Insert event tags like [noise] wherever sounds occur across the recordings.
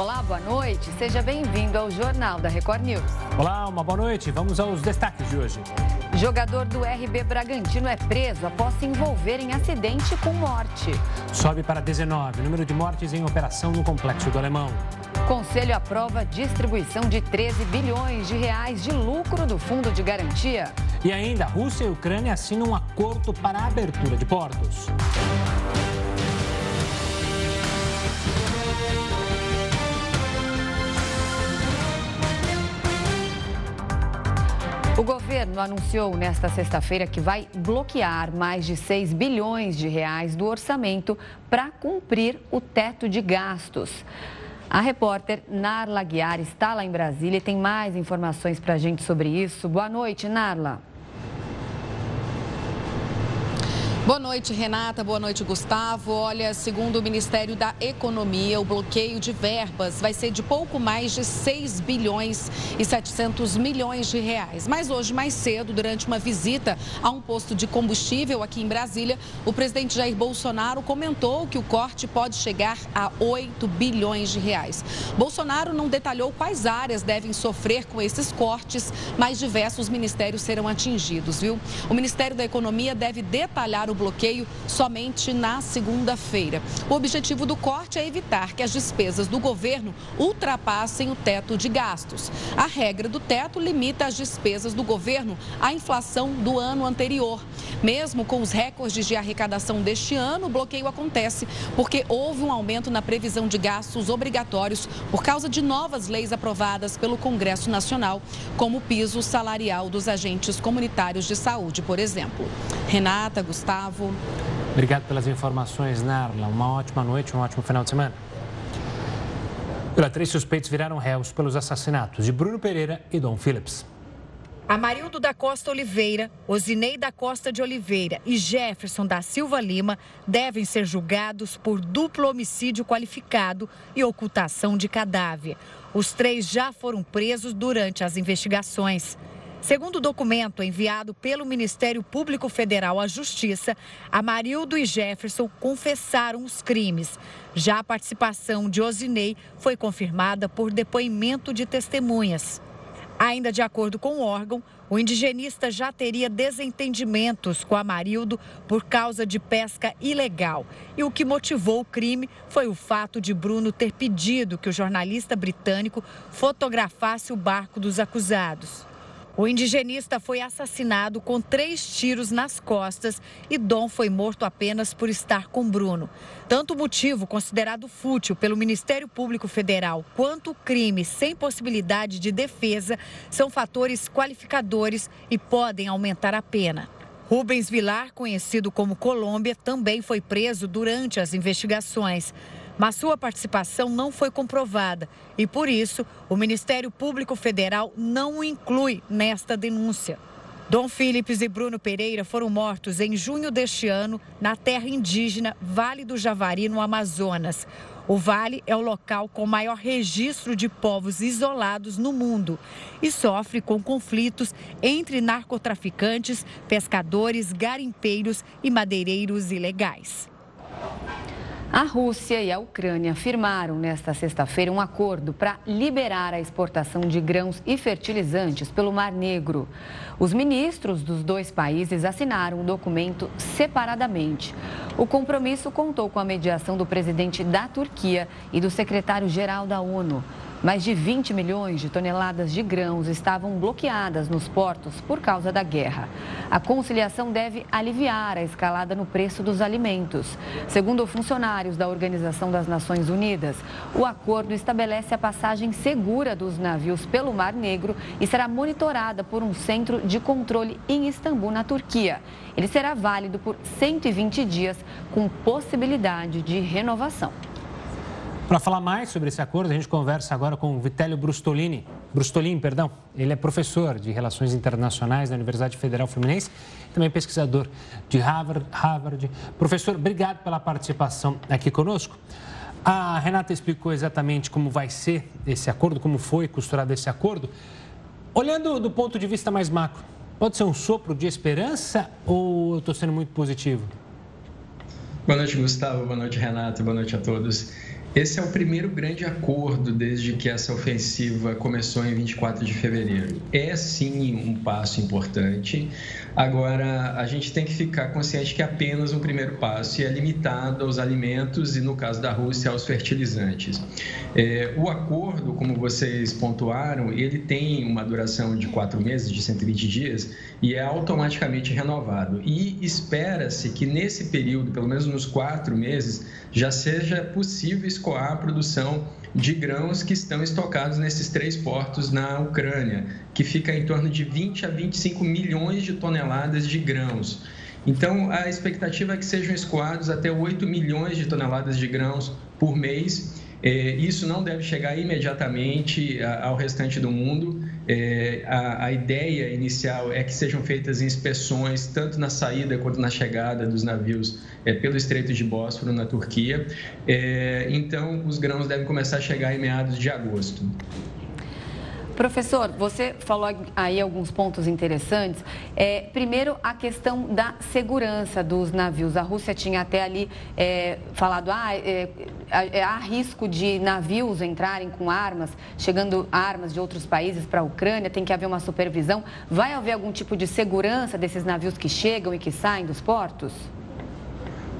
Olá, boa noite. Seja bem-vindo ao Jornal da Record News. Olá, uma boa noite. Vamos aos destaques de hoje. Jogador do RB Bragantino é preso após se envolver em acidente com morte. Sobe para 19 o número de mortes em operação no Complexo do Alemão. Conselho aprova distribuição de 13 bilhões de reais de lucro do Fundo de Garantia. E ainda, Rússia e Ucrânia assinam um acordo para a abertura de portos. O governo anunciou nesta sexta-feira que vai bloquear mais de 6 bilhões de reais do orçamento para cumprir o teto de gastos. A repórter Narla Guiar está lá em Brasília e tem mais informações para a gente sobre isso. Boa noite, Narla. Boa noite, Renata. Boa noite, Gustavo. Olha, segundo o Ministério da Economia, o bloqueio de verbas vai ser de pouco mais de 6 bilhões e 700 milhões de reais. Mas hoje, mais cedo, durante uma visita a um posto de combustível aqui em Brasília, o presidente Jair Bolsonaro comentou que o corte pode chegar a 8 bilhões de reais. Bolsonaro não detalhou quais áreas devem sofrer com esses cortes, mas diversos ministérios serão atingidos, viu? O Ministério da Economia deve detalhar o bloqueio somente na segunda-feira. O objetivo do corte é evitar que as despesas do governo ultrapassem o teto de gastos. A regra do teto limita as despesas do governo à inflação do ano anterior. Mesmo com os recordes de arrecadação deste ano, o bloqueio acontece porque houve um aumento na previsão de gastos obrigatórios por causa de novas leis aprovadas pelo Congresso Nacional, como o piso salarial dos agentes comunitários de saúde, por exemplo. Renata, Gustavo. Gustavo. Obrigado pelas informações, Narla. Uma ótima noite, um ótimo final de semana. Três suspeitos viraram réus pelos assassinatos de Bruno Pereira e Dom Phillips. Amarildo da Costa Oliveira, Osinei da Costa de Oliveira e Jefferson da Silva Lima devem ser julgados por duplo homicídio qualificado e ocultação de cadáver. Os três já foram presos durante as investigações. Segundo o documento enviado pelo Ministério Público Federal à Justiça, Amarildo e Jefferson confessaram os crimes. Já a participação de Osinei foi confirmada por depoimento de testemunhas. Ainda de acordo com o órgão, o indigenista já teria desentendimentos com Amarildo por causa de pesca ilegal. E o que motivou o crime foi o fato de Bruno ter pedido que o jornalista britânico fotografasse o barco dos acusados. O indigenista foi assassinado com três tiros nas costas e Dom foi morto apenas por estar com Bruno. Tanto o motivo considerado fútil pelo Ministério Público Federal quanto o crime sem possibilidade de defesa são fatores qualificadores e podem aumentar a pena. Rubens Vilar, conhecido como Colômbia, também foi preso durante as investigações mas sua participação não foi comprovada e, por isso, o Ministério Público Federal não o inclui nesta denúncia. Dom Philips e Bruno Pereira foram mortos em junho deste ano na terra indígena Vale do Javari, no Amazonas. O vale é o local com maior registro de povos isolados no mundo e sofre com conflitos entre narcotraficantes, pescadores, garimpeiros e madeireiros ilegais. A Rússia e a Ucrânia firmaram nesta sexta-feira um acordo para liberar a exportação de grãos e fertilizantes pelo Mar Negro. Os ministros dos dois países assinaram o documento separadamente. O compromisso contou com a mediação do presidente da Turquia e do secretário-geral da ONU. Mais de 20 milhões de toneladas de grãos estavam bloqueadas nos portos por causa da guerra. A conciliação deve aliviar a escalada no preço dos alimentos. Segundo funcionários da Organização das Nações Unidas, o acordo estabelece a passagem segura dos navios pelo Mar Negro e será monitorada por um centro de controle em Istambul, na Turquia. Ele será válido por 120 dias, com possibilidade de renovação. Para falar mais sobre esse acordo, a gente conversa agora com o Vitélio Brustolini. Brustolini, perdão. Ele é professor de Relações Internacionais da Universidade Federal Fluminense, também pesquisador de Harvard. Harvard. Professor, obrigado pela participação aqui conosco. A Renata explicou exatamente como vai ser esse acordo, como foi costurado esse acordo. Olhando do ponto de vista mais macro, pode ser um sopro de esperança ou eu estou sendo muito positivo? Boa noite, Gustavo. Boa noite, Renata. Boa noite a todos. Esse é o primeiro grande acordo desde que essa ofensiva começou em 24 de fevereiro. É sim um passo importante. Agora, a gente tem que ficar consciente que é apenas um primeiro passo e é limitado aos alimentos e, no caso da Rússia, aos fertilizantes. É, o acordo, como vocês pontuaram, ele tem uma duração de quatro meses, de 120 dias, e é automaticamente renovado. E espera-se que nesse período, pelo menos nos quatro meses, já seja possível escoar a produção de grãos que estão estocados nesses três portos na Ucrânia, que fica em torno de 20 a 25 milhões de toneladas de grãos. Então, a expectativa é que sejam escoados até 8 milhões de toneladas de grãos por mês. É, isso não deve chegar imediatamente ao restante do mundo. É, a, a, ideia inicial é que sejam feitas inspeções tanto na saída quanto na chegada dos navios é, pelo Estreito de Bósforo, na Turquia. É, então, os grãos devem começar a chegar em meados de agosto. Professor, você falou aí alguns pontos interessantes. É, primeiro, a questão da segurança dos navios. A Rússia tinha até ali é, falado, ah, é, é, há risco de navios entrarem com armas, chegando armas de outros países para a Ucrânia, tem que haver uma supervisão. Vai haver algum tipo de segurança desses navios que chegam e que saem dos portos?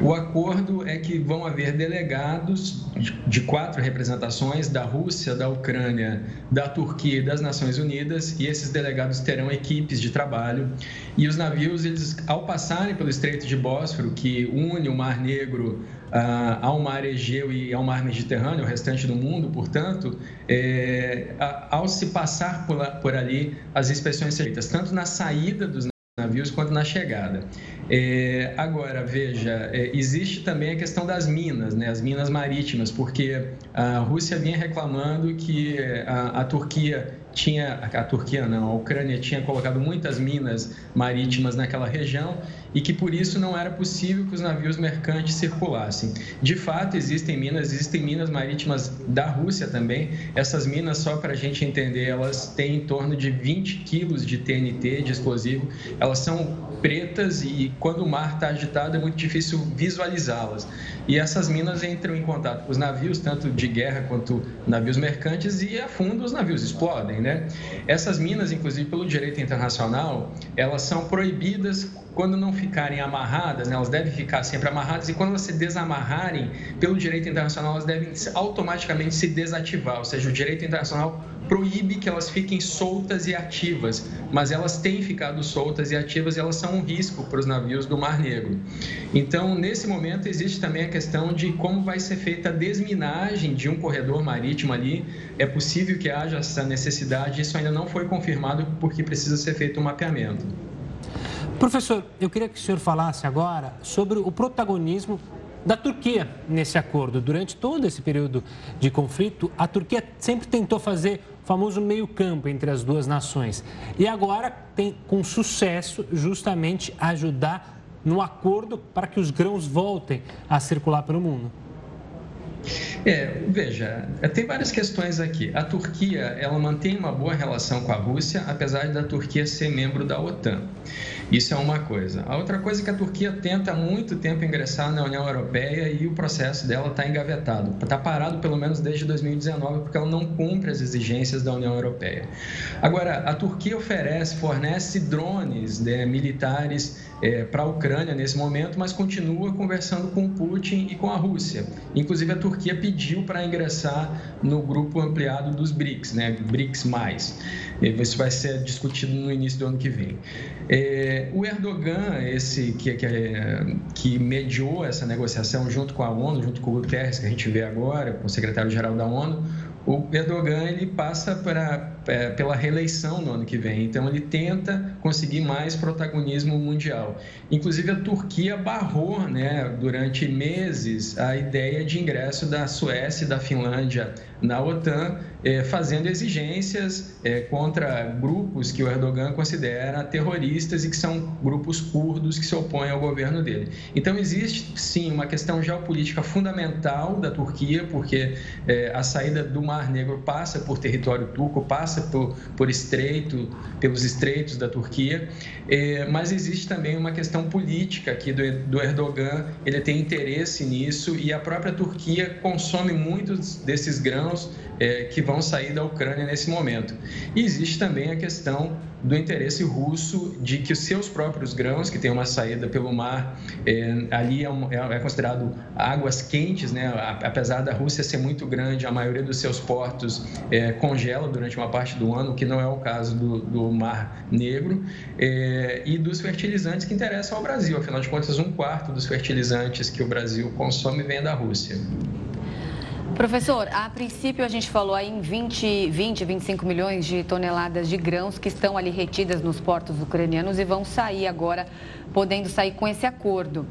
O acordo é que vão haver delegados de quatro representações da Rússia, da Ucrânia, da Turquia e das Nações Unidas, e esses delegados terão equipes de trabalho. E os navios, eles, ao passarem pelo Estreito de Bósforo, que une o Mar Negro ah, ao Mar Egeu e ao Mar Mediterrâneo, o restante do mundo, portanto, é, ao se passar por, por ali, as inspeções são feitas tanto na saída dos navios quanto na chegada. É, agora, veja, é, existe também a questão das minas, né, as minas marítimas, porque a Rússia vinha reclamando que é, a, a Turquia tinha, a Turquia não, a Ucrânia tinha colocado muitas minas marítimas naquela região e que por isso não era possível que os navios mercantes circulassem. De fato, existem minas, existem minas marítimas da Rússia também. Essas minas, só para a gente entender, elas têm em torno de 20 quilos de TNT, de explosivo. Elas são pretas e quando o mar está agitado é muito difícil visualizá-las. E essas minas entram em contato com os navios, tanto de guerra quanto navios mercantes, e afundam os navios, explodem, né? Essas minas, inclusive pelo direito internacional, elas são proibidas quando não ficarem amarradas, né, elas devem ficar sempre amarradas e quando elas se desamarrarem, pelo direito internacional, elas devem automaticamente se desativar, ou seja, o direito internacional proíbe que elas fiquem soltas e ativas, mas elas têm ficado soltas e ativas e elas são um risco para os navios do Mar Negro. Então, nesse momento, existe também a questão de como vai ser feita a desminagem de um corredor marítimo ali. É possível que haja essa necessidade, isso ainda não foi confirmado porque precisa ser feito um mapeamento. Professor, eu queria que o senhor falasse agora sobre o protagonismo da Turquia nesse acordo. Durante todo esse período de conflito, a Turquia sempre tentou fazer o famoso meio-campo entre as duas nações. E agora tem com sucesso justamente ajudar no acordo para que os grãos voltem a circular pelo mundo. É, veja, tem várias questões aqui. A Turquia, ela mantém uma boa relação com a Rússia, apesar da Turquia ser membro da OTAN. Isso é uma coisa. A outra coisa é que a Turquia tenta há muito tempo ingressar na União Europeia e o processo dela está engavetado. Está parado pelo menos desde 2019 porque ela não cumpre as exigências da União Europeia. Agora, a Turquia oferece, fornece drones né, militares é, para a Ucrânia nesse momento, mas continua conversando com Putin e com a Rússia. Inclusive, a Turquia pediu para ingressar no grupo ampliado dos BRICS, né, BRICS+. Isso vai ser discutido no início do ano que vem. É, o Erdogan, esse que, que, que, mediou essa negociação junto com a ONU, junto com o Guterres, que a gente vê agora, com o secretário-geral da ONU, o Erdogan ele passa pra, é, pela reeleição no ano que vem, então ele tenta conseguir mais protagonismo mundial. Inclusive a Turquia barrou, né, durante meses a ideia de ingresso da Suécia e da Finlândia na OTAN, é, fazendo exigências é, contra grupos que o Erdogan considera terroristas e que são grupos curdos que se opõem ao governo dele. Então existe sim uma questão geopolítica fundamental da Turquia, porque é, a saída do Mar Negro passa por território turco, passa por, por estreito, pelos estreitos da Turquia, é, mas existe também uma questão política aqui do Erdogan, ele tem interesse nisso e a própria Turquia consome muitos desses grãos é, que vão sair da Ucrânia nesse momento. E existe também a questão do interesse russo de que os seus próprios grãos, que têm uma saída pelo mar, é, ali é, um, é, é, considerado águas quentes, né? apesar da Rússia ser muito grande, a maioria dos seus portos é, congela durante uma parte do ano, o que não é o caso do, do Mar Negro, é, e dos fertilizantes que interessam ao Brasil. Afinal de contas, um quarto dos fertilizantes que o Brasil consome vem da Rússia. Professor, a princípio a gente falou aí em 20, 20, 25 milhões de toneladas de grãos que estão ali retidas nos portos ucranianos e vão sair agora, podendo sair com esse acordo.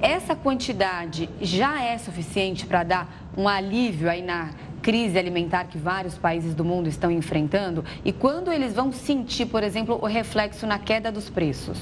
Essa quantidade já é suficiente para dar um alívio aí na crise alimentar que vários países do mundo estão enfrentando? E quando eles vão sentir, por exemplo, o reflexo na queda dos preços?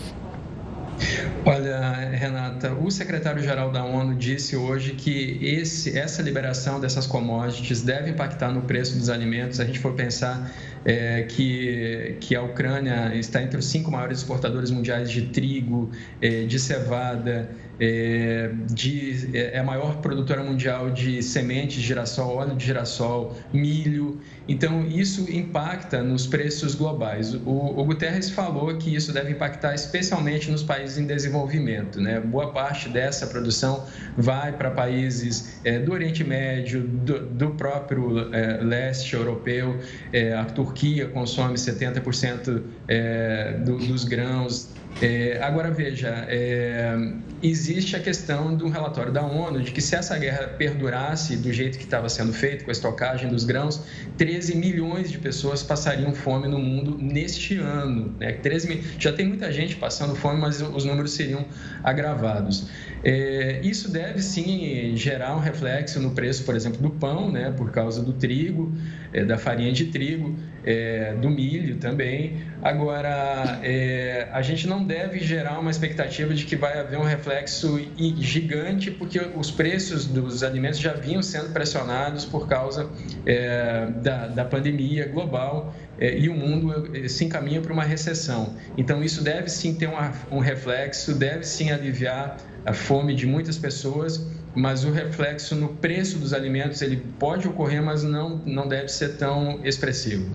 Olha, Renata, o secretário-geral da ONU disse hoje que esse, essa liberação dessas commodities deve impactar no preço dos alimentos. A gente for pensar é, que, que a Ucrânia está entre os cinco maiores exportadores mundiais de trigo, é, de cevada, é, de, é, é a maior produtora mundial de sementes de girassol, óleo de girassol, milho. Então, isso impacta nos preços globais. O, o Guterres falou que isso deve impactar especialmente nos países em desenvolvimento. Né? Boa parte dessa produção vai para países é, do Oriente Médio, do, do próprio é, leste europeu. É, a Turquia consome 70% é, do, dos grãos é, agora veja, é, existe a questão do relatório da ONU de que se essa guerra perdurasse do jeito que estava sendo feito, com a estocagem dos grãos, 13 milhões de pessoas passariam fome no mundo neste ano. Né? 13 já tem muita gente passando fome, mas os números seriam agravados. É, isso deve sim gerar um reflexo no preço, por exemplo, do pão, né? por causa do trigo, é, da farinha de trigo, é, do milho também. Agora, é, a gente não deve gerar uma expectativa de que vai haver um reflexo gigante, porque os preços dos alimentos já vinham sendo pressionados por causa é, da, da pandemia global é, e o mundo é, se encaminha para uma recessão. Então, isso deve sim ter um reflexo, deve sim aliviar a fome de muitas pessoas, mas o reflexo no preço dos alimentos ele pode ocorrer, mas não, não deve ser tão expressivo.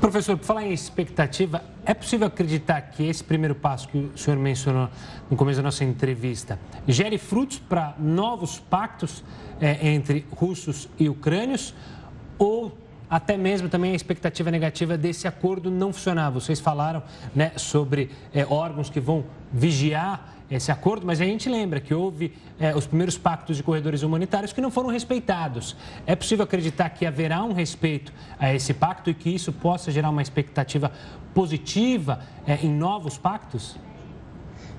Professor, por falar em expectativa, é possível acreditar que esse primeiro passo que o senhor mencionou no começo da nossa entrevista gere frutos para novos pactos é, entre russos e ucrânios? Ou até mesmo também a expectativa negativa desse acordo não funcionar? Vocês falaram né, sobre é, órgãos que vão vigiar esse acordo, mas a gente lembra que houve é, os primeiros pactos de corredores humanitários que não foram respeitados. É possível acreditar que haverá um respeito a esse pacto e que isso possa gerar uma expectativa positiva é, em novos pactos?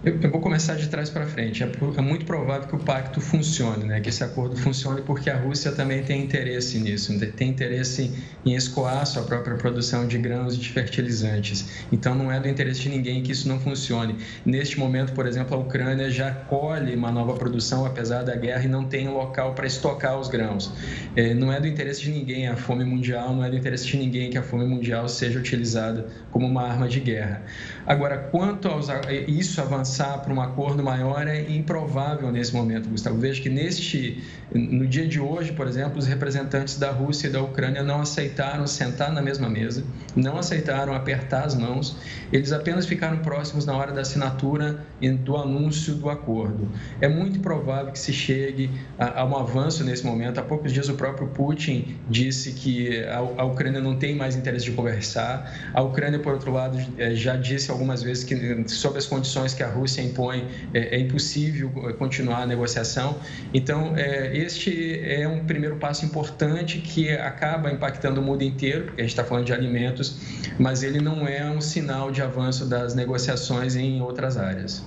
Eu, eu, vou começar de trás para frente. É, é, muito provável que o pacto funcione, né? que esse acordo funcione, porque a Rússia também tem interesse nisso, tem interesse em escoar sua própria produção de grãos e de fertilizantes. Então, não é do interesse de ninguém que isso não funcione. Neste momento, por exemplo, a Ucrânia já colhe uma nova produção, apesar da guerra, e não tem local para estocar os grãos. É, não é do interesse de ninguém a fome mundial, não é do interesse de ninguém que a fome mundial seja utilizada como uma arma de guerra. Agora, quanto a isso avançar para um acordo maior é improvável nesse momento, Gustavo. Vejo que neste, no dia de hoje, por exemplo, os representantes da Rússia e da Ucrânia não aceitaram sentar na mesma mesa, não aceitaram apertar as mãos, eles apenas ficaram próximos na hora da assinatura e do anúncio do acordo. É muito provável que se chegue a, um avanço nesse momento. Há poucos dias o próprio Putin disse que a, Ucrânia não tem mais interesse de conversar. A Ucrânia, por outro lado, eh, já disse algumas vezes que, sob as condições que a Rússia impõe, é, é impossível é, continuar a negociação. Então, é, este é um primeiro passo importante que acaba impactando o mundo inteiro, porque a gente está falando de alimentos, mas ele não é um sinal de avanço das negociações em outras áreas.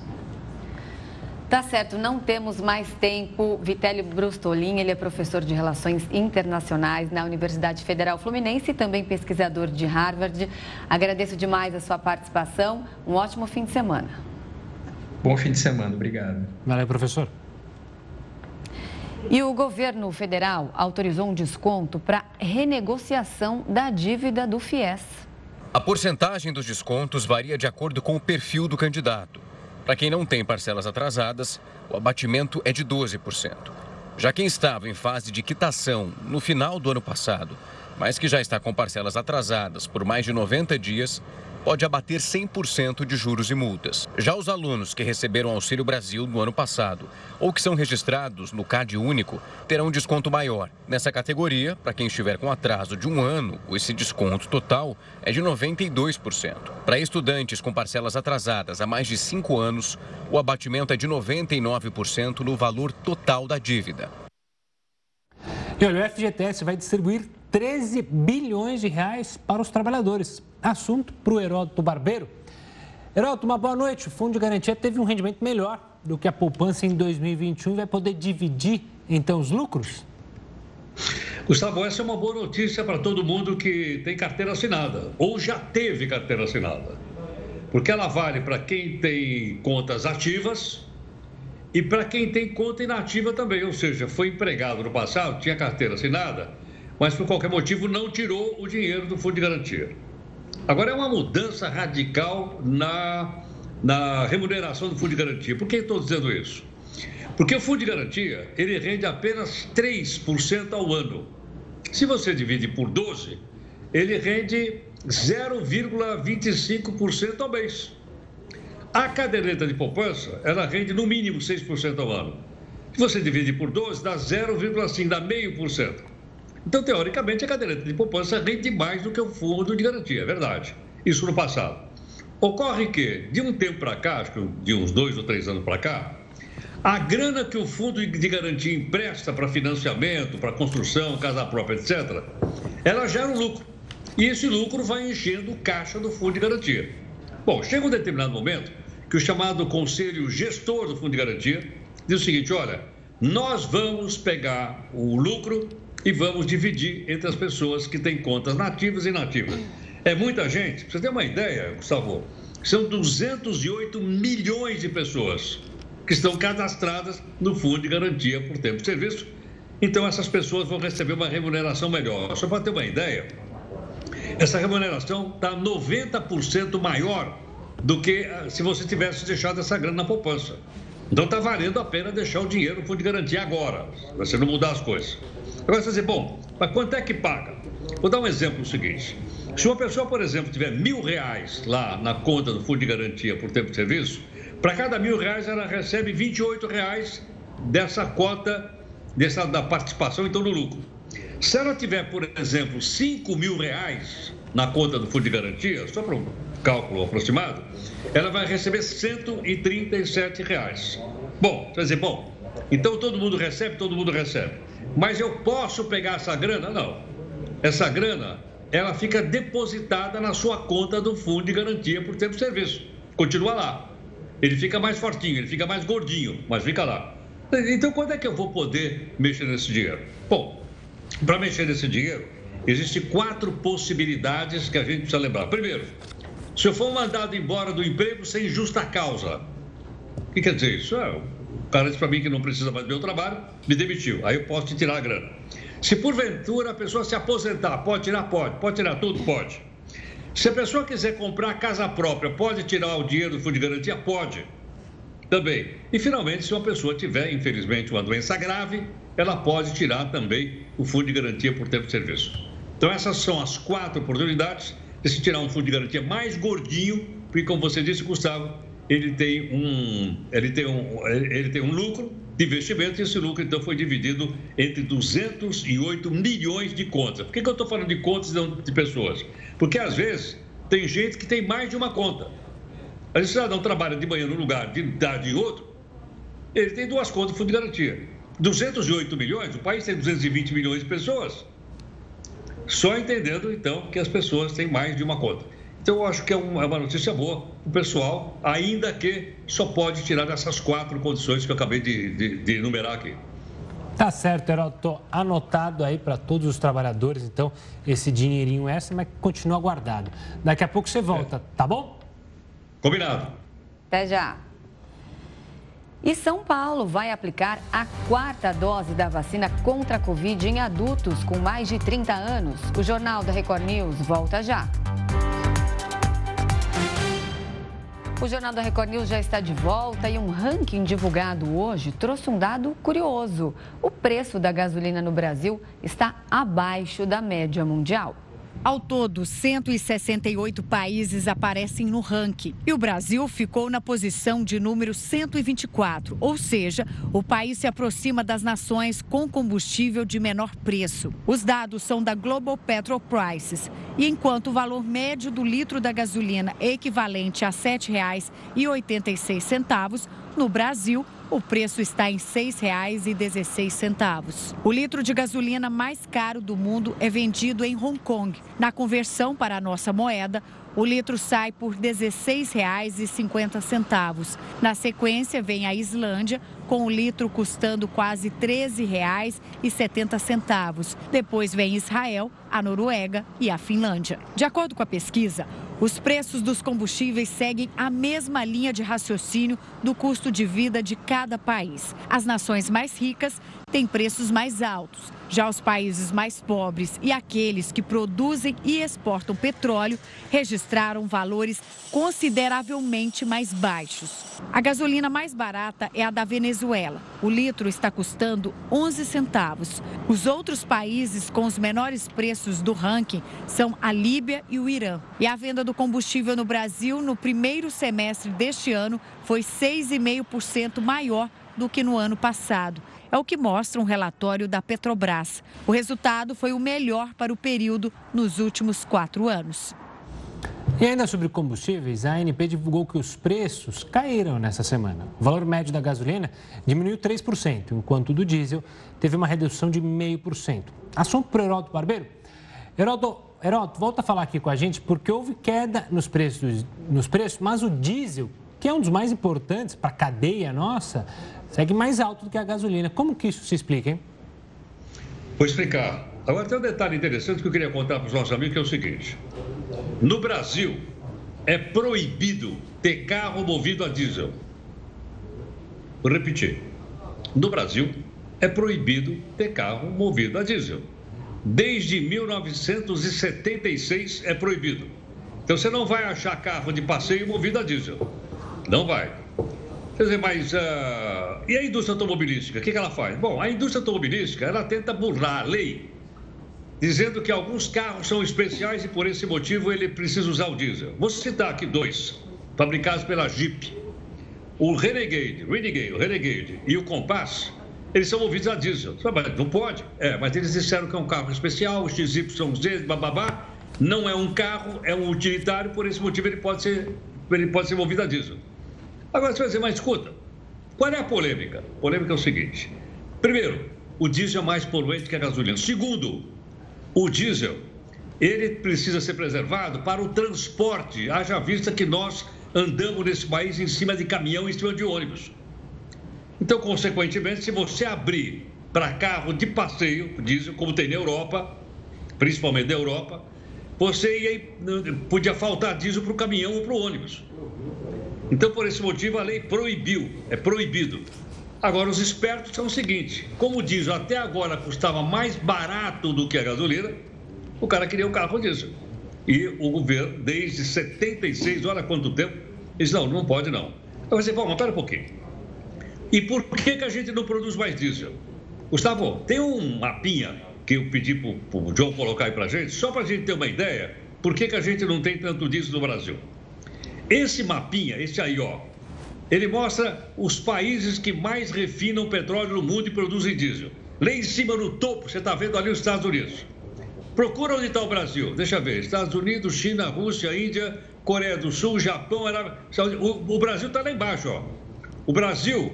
Tá certo, não temos mais tempo. Vitélio Brustolin, ele é professor de Relações Internacionais na Universidade Federal Fluminense e também pesquisador de Harvard. Agradeço demais a sua participação. Um ótimo fim de semana. Bom fim de semana, obrigado. Valeu, professor. E o governo federal autorizou um desconto para renegociação da dívida do FIES. A porcentagem dos descontos varia de acordo com o perfil do candidato. Para quem não tem parcelas atrasadas, o abatimento é de 12%. Já quem estava em fase de quitação no final do ano passado, mas que já está com parcelas atrasadas por mais de 90 dias, pode abater 100% de juros e multas. Já os alunos que receberam Auxílio Brasil no ano passado ou que são registrados no CAD único terão desconto maior. Nessa categoria, para quem estiver com atraso de um ano, esse desconto total é de 92%. Para estudantes com parcelas atrasadas há mais de cinco anos, o abatimento é de 99% no valor total da dívida. E olha, o FGTS vai distribuir 13 bilhões de reais para os trabalhadores. Assunto para o Heródoto Barbeiro. Heródoto, uma boa noite. O Fundo de Garantia teve um rendimento melhor do que a poupança em 2021 e vai poder dividir, então, os lucros? Gustavo, essa é uma boa notícia para todo mundo que tem carteira assinada ou já teve carteira assinada. Porque ela vale para quem tem contas ativas e para quem tem conta inativa também, ou seja, foi empregado no passado, tinha carteira assinada mas por qualquer motivo não tirou o dinheiro do fundo de garantia. Agora é uma mudança radical na, na remuneração do fundo de garantia. Por que estou dizendo isso? Porque o fundo de garantia, ele rende apenas 3% ao ano. Se você divide por 12, ele rende 0,25% ao mês. A caderneta de poupança, ela rende no mínimo 6% ao ano. Se você divide por 12, dá 0,5%, dá meio por cento. Então, teoricamente, a caderneta de poupança rende mais do que o fundo de garantia, é verdade. Isso no passado. Ocorre que, de um tempo para cá, acho que de uns dois ou três anos para cá, a grana que o fundo de garantia empresta para financiamento, para construção, casa própria, etc., ela gera um lucro. E esse lucro vai enchendo o caixa do fundo de garantia. Bom, chega um determinado momento que o chamado conselho gestor do fundo de garantia diz o seguinte: olha, nós vamos pegar o lucro e vamos dividir entre as pessoas que têm contas nativas e inativas. É muita gente, para você ter uma ideia, Gustavo, são 208 milhões de pessoas que estão cadastradas no Fundo de Garantia por Tempo de Serviço. Então, essas pessoas vão receber uma remuneração melhor. Só para ter uma ideia, essa remuneração está 90% maior do que ah, se você tivesse deixado essa grana na poupança. Então, está valendo a pena deixar o dinheiro no Fundo de Garantia agora, você não mudar as coisas. Agora você dizer, bom, mas quanto é que paga? Vou dar um exemplo seguinte. Se uma pessoa, por exemplo, tiver mil reais lá na conta do Fundo de Garantia por tempo de serviço, para cada mil reais ela recebe 28 reais dessa cota, dessa, da participação, então, no lucro. Se ela tiver, por exemplo, 5 mil reais na conta do Fundo de Garantia, só para um cálculo aproximado, ela vai receber 137 reais. Bom, quer dizer, bom, então todo mundo recebe, todo mundo recebe. Mas eu posso pegar essa grana? Não. Essa grana, ela fica depositada na sua conta do fundo de garantia por tempo de serviço. Continua lá. Ele fica mais fortinho, ele fica mais gordinho, mas fica lá. Então, quando é que eu vou poder mexer nesse dinheiro? Bom, para mexer nesse dinheiro, existem quatro possibilidades que a gente precisa lembrar. Primeiro, se eu for mandado embora do emprego sem justa causa, o que quer dizer isso? É, o cara disse para mim que não precisa mais do meu trabalho, me demitiu. Aí eu posso te tirar a grana. Se porventura a pessoa se aposentar, pode tirar? Pode. Pode tirar tudo? Pode. Se a pessoa quiser comprar casa própria, pode tirar o dinheiro do fundo de garantia? Pode. Também. E finalmente, se uma pessoa tiver, infelizmente, uma doença grave, ela pode tirar também o fundo de garantia por tempo de serviço. Então, essas são as quatro oportunidades de se tirar um fundo de garantia mais gordinho, porque, como você disse, Gustavo, ele tem um, ele tem um, ele tem um lucro de investimento e esse lucro então foi dividido entre 208 milhões de contas. Por que, que eu estou falando de contas de pessoas? Porque às vezes tem gente que tem mais de uma conta. A gente cidadão trabalha de manhã num lugar, de tarde em outro, ele tem duas contas de fundo de garantia. 208 milhões, o país tem 220 milhões de pessoas. Só entendendo então que as pessoas têm mais de uma conta. Então, eu acho que é, é uma notícia boa o pessoal, ainda que só pode tirar essas quatro condições que eu acabei de, de, de enumerar aqui. Tá certo, Heroto. Anotado aí para todos os trabalhadores, então, esse dinheirinho extra, mas continua guardado. Daqui a pouco você volta, é. tá bom? Combinado. Até já. E São Paulo vai aplicar a quarta dose da vacina contra a Covid em adultos com mais de 30 anos. O Jornal da Record News volta já. O Jornal da Record News já está de volta e um ranking divulgado hoje trouxe um dado curioso. O preço da gasolina no Brasil está abaixo da média mundial. Ao todo, 168 países aparecem no ranking e o Brasil ficou na posição de número 124, ou seja, o país se aproxima das nações com combustível de menor preço. Os dados são da Global Petrol Prices e enquanto o valor médio do litro da gasolina é equivalente a R$ 7,86, no Brasil o preço está em R$ 6,16. O litro de gasolina mais caro do mundo é vendido em Hong Kong. Na conversão para a nossa moeda, o litro sai por R$ 16,50. Na sequência, vem a Islândia, com o litro custando quase R$ 13,70. Depois vem Israel, a Noruega e a Finlândia. De acordo com a pesquisa, os preços dos combustíveis seguem a mesma linha de raciocínio do custo de vida de cada país. As nações mais ricas têm preços mais altos. Já os países mais pobres e aqueles que produzem e exportam petróleo registraram valores consideravelmente mais baixos. A gasolina mais barata é a da Venezuela. O litro está custando 11 centavos. Os outros países com os menores preços do ranking são a Líbia e o Irã. E a venda do combustível no Brasil no primeiro semestre deste ano foi 6,5% maior do que no ano passado. É o que mostra um relatório da Petrobras. O resultado foi o melhor para o período nos últimos quatro anos. E ainda sobre combustíveis, a ANP divulgou que os preços caíram nessa semana. O valor médio da gasolina diminuiu 3%, enquanto o do diesel teve uma redução de 0,5%. Assunto para o Heroto Barbeiro. Heroto, Heroto, volta a falar aqui com a gente, porque houve queda nos preços, nos preços mas o diesel, que é um dos mais importantes para a cadeia nossa, segue mais alto do que a gasolina. Como que isso se explica, hein? Vou explicar. Agora tem um detalhe interessante que eu queria contar para os nossos amigos, que é o seguinte. No Brasil, é proibido ter carro movido a diesel. Vou repetir. No Brasil, é proibido ter carro movido a diesel. Desde 1976 é proibido. Então você não vai achar carro de passeio movido a diesel. Não vai. Quer dizer, mas. Uh... E a indústria automobilística? O que, que ela faz? Bom, a indústria automobilística ela tenta burlar a lei, dizendo que alguns carros são especiais e por esse motivo ele precisa usar o diesel. Vou citar aqui dois, fabricados pela Jeep. O Renegade, Renegade, o Renegade e o Compass, eles são movidos a diesel. Não pode? É, mas eles disseram que é um carro especial, XYZ, bababá. Não é um carro, é um utilitário, por esse motivo ele pode ser, ele pode ser movido a diesel. Agora você vai dizer, mas escuta, qual é a polêmica? A polêmica é o seguinte: primeiro, o diesel é mais poluente que a gasolina. Segundo, o diesel ele precisa ser preservado para o transporte, haja vista que nós andamos nesse país em cima de caminhão, em cima de ônibus. Então, consequentemente, se você abrir para carro de passeio, diesel, como tem na Europa, principalmente na Europa, você ia, podia faltar diesel para o caminhão ou para o ônibus. Então, por esse motivo, a lei proibiu, é proibido. Agora, os espertos são o seguinte: como o diesel até agora custava mais barato do que a gasolina, o cara queria um carro diesel. E o governo, desde 76, olha quanto tempo, disse: não, não pode não. Eu falei, bom, mas pera um pouquinho. E por que, que a gente não produz mais diesel? Gustavo, tem um mapinha que eu pedi para o João colocar aí para gente, só para a gente ter uma ideia, por que, que a gente não tem tanto diesel no Brasil? Esse mapinha, esse aí, ó, ele mostra os países que mais refinam petróleo no mundo e produzem diesel. Lá em cima, no topo, você está vendo ali os Estados Unidos. Procura onde está o Brasil. Deixa eu ver. Estados Unidos, China, Rússia, Índia, Coreia do Sul, Japão, Arábia... o, Brasil está lá embaixo, ó. O Brasil,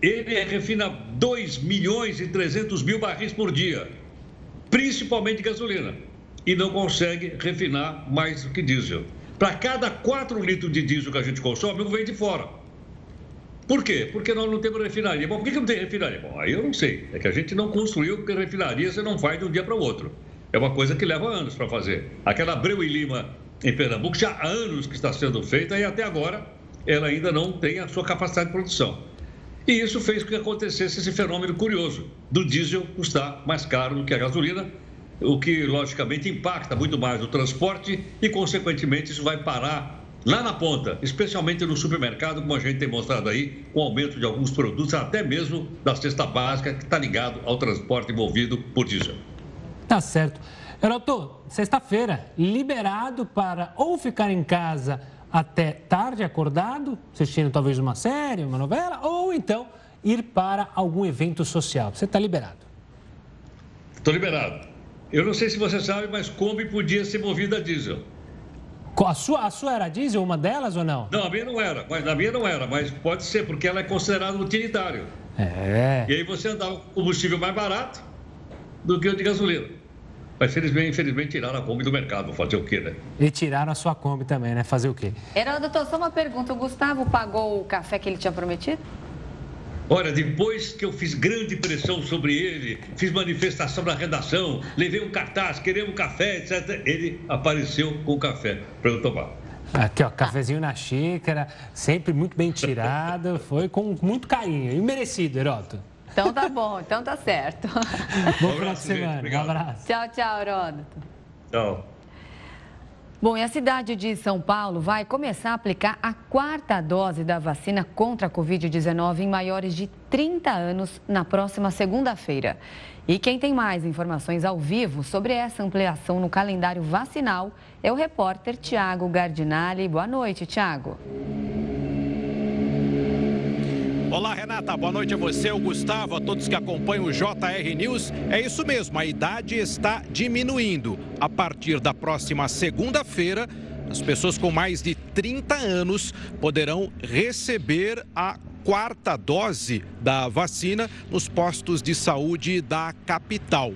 ele refina 2 milhões e 300 mil barris por dia, principalmente gasolina, e não consegue refinar mais do que diesel. Para cada 4 litros de diesel que a gente consome, um vem de fora. Por quê? Porque nós não temos refinaria. Bom, por que não tem refinaria? Bom, aí eu não sei. É que a gente não construiu, porque refinaria você não faz de um dia para o outro. É uma coisa que leva anos para fazer. Aquela Abreu e Lima, em Pernambuco, já há anos que está sendo feita e até agora ela ainda não tem a sua capacidade de produção. E isso fez com que acontecesse esse fenômeno curioso do diesel custar mais caro do que a gasolina, o que logicamente impacta muito mais o transporte e, consequentemente, isso vai parar lá na ponta, especialmente no supermercado, como a gente tem mostrado aí, com o aumento de alguns produtos, até mesmo da cesta básica, que está ligado ao transporte envolvido por diesel. Tá certo. Heroto, sexta-feira, liberado para ou ficar em casa até tarde acordado, assistindo talvez uma série, uma novela, ou então ir para algum evento social. Você está liberado. Estou liberado. Eu não sei se você sabe, mas Kombi podia ser movida a diesel. A sua, a sua era diesel, uma delas ou não? Não, a minha não era, mas a minha não era, mas pode ser, porque ela é considerada utilitário. É. E aí você andava com combustível mais barato do que o de gasolina. Mas infelizmente, infelizmente tiraram a Kombi do mercado. Fazer o quê, né? E tiraram a sua Kombi também, né? Fazer o quê? Era, doutor, só uma pergunta. O Gustavo pagou o café que ele tinha prometido? Olha, depois que eu fiz grande pressão sobre ele, fiz manifestação na redação, levei um cartaz, queremos café, etc., ele apareceu com o café para eu tomar. Aqui, ó, cafezinho na xícara, sempre muito bem tirado, [laughs] foi com muito carinho e merecido, Heroto. Então tá bom, então tá certo. [laughs] Bom final de semana. Um abraço. Tchau, tchau, Heródoto. Tchau. Bom, e a cidade de São Paulo vai começar a aplicar a quarta dose da vacina contra a Covid-19 em maiores de 30 anos na próxima segunda-feira. E quem tem mais informações ao vivo sobre essa ampliação no calendário vacinal é o repórter Tiago Gardinali. Boa noite, Tiago. Olá, Renata. Boa noite a você, o Gustavo, a todos que acompanham o JR News. É isso mesmo, a idade está diminuindo. A partir da próxima segunda-feira, as pessoas com mais de 30 anos poderão receber a quarta dose da vacina nos postos de saúde da capital.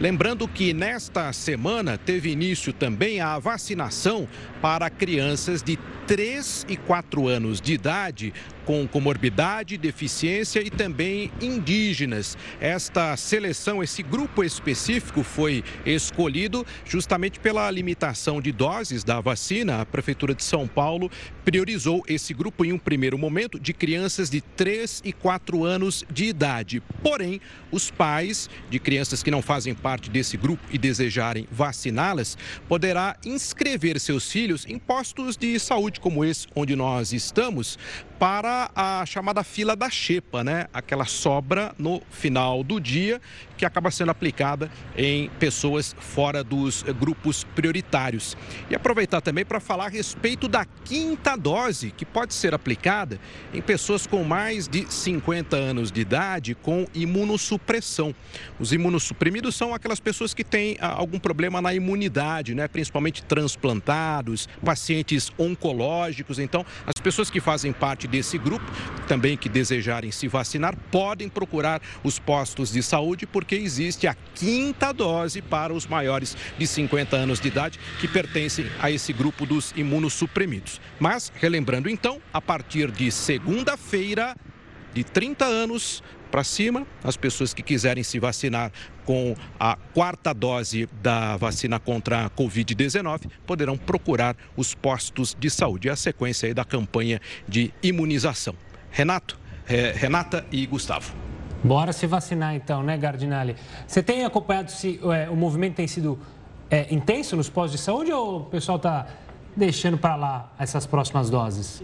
Lembrando que nesta semana teve início também a vacinação para crianças de 3 e 4 anos de idade com comorbidade, deficiência e também indígenas. Esta seleção, esse grupo específico foi escolhido justamente pela limitação de doses da vacina. A Prefeitura de São Paulo priorizou esse grupo em um primeiro momento de crianças de 3 e 4 anos de idade. Porém, os pais de crianças que não fazem parte desse grupo e desejarem vaciná-las, poderá inscrever seus filhos em postos de saúde como esse onde nós estamos, para a chamada fila da xepa, né? Aquela sobra no final do dia que acaba sendo aplicada em pessoas fora dos grupos prioritários. E aproveitar também para falar a respeito da quinta dose que pode ser aplicada em pessoas com mais de 50 anos de idade com imunossupressão. Os imunossuprimidos são aquelas pessoas que têm ah, algum problema na imunidade, né? principalmente transplantados, pacientes oncológicos. Então, as pessoas que fazem parte desse grupo, também que desejarem se vacinar, podem procurar os postos de saúde, porque existe a quinta dose para os maiores de 50 anos de idade, que pertencem a esse grupo dos imunossuprimidos. Mas, relembrando então, a partir de segunda-feira, de 30 anos para cima, as pessoas que quiserem se vacinar com a quarta dose da vacina contra a Covid-19 poderão procurar os postos de saúde. É a sequência aí da campanha de imunização. Renato, é, Renata e Gustavo. Bora se vacinar então, né, Gardinali? Você tem acompanhado se é, o movimento tem sido é, intenso nos postos de saúde ou o pessoal está deixando para lá essas próximas doses?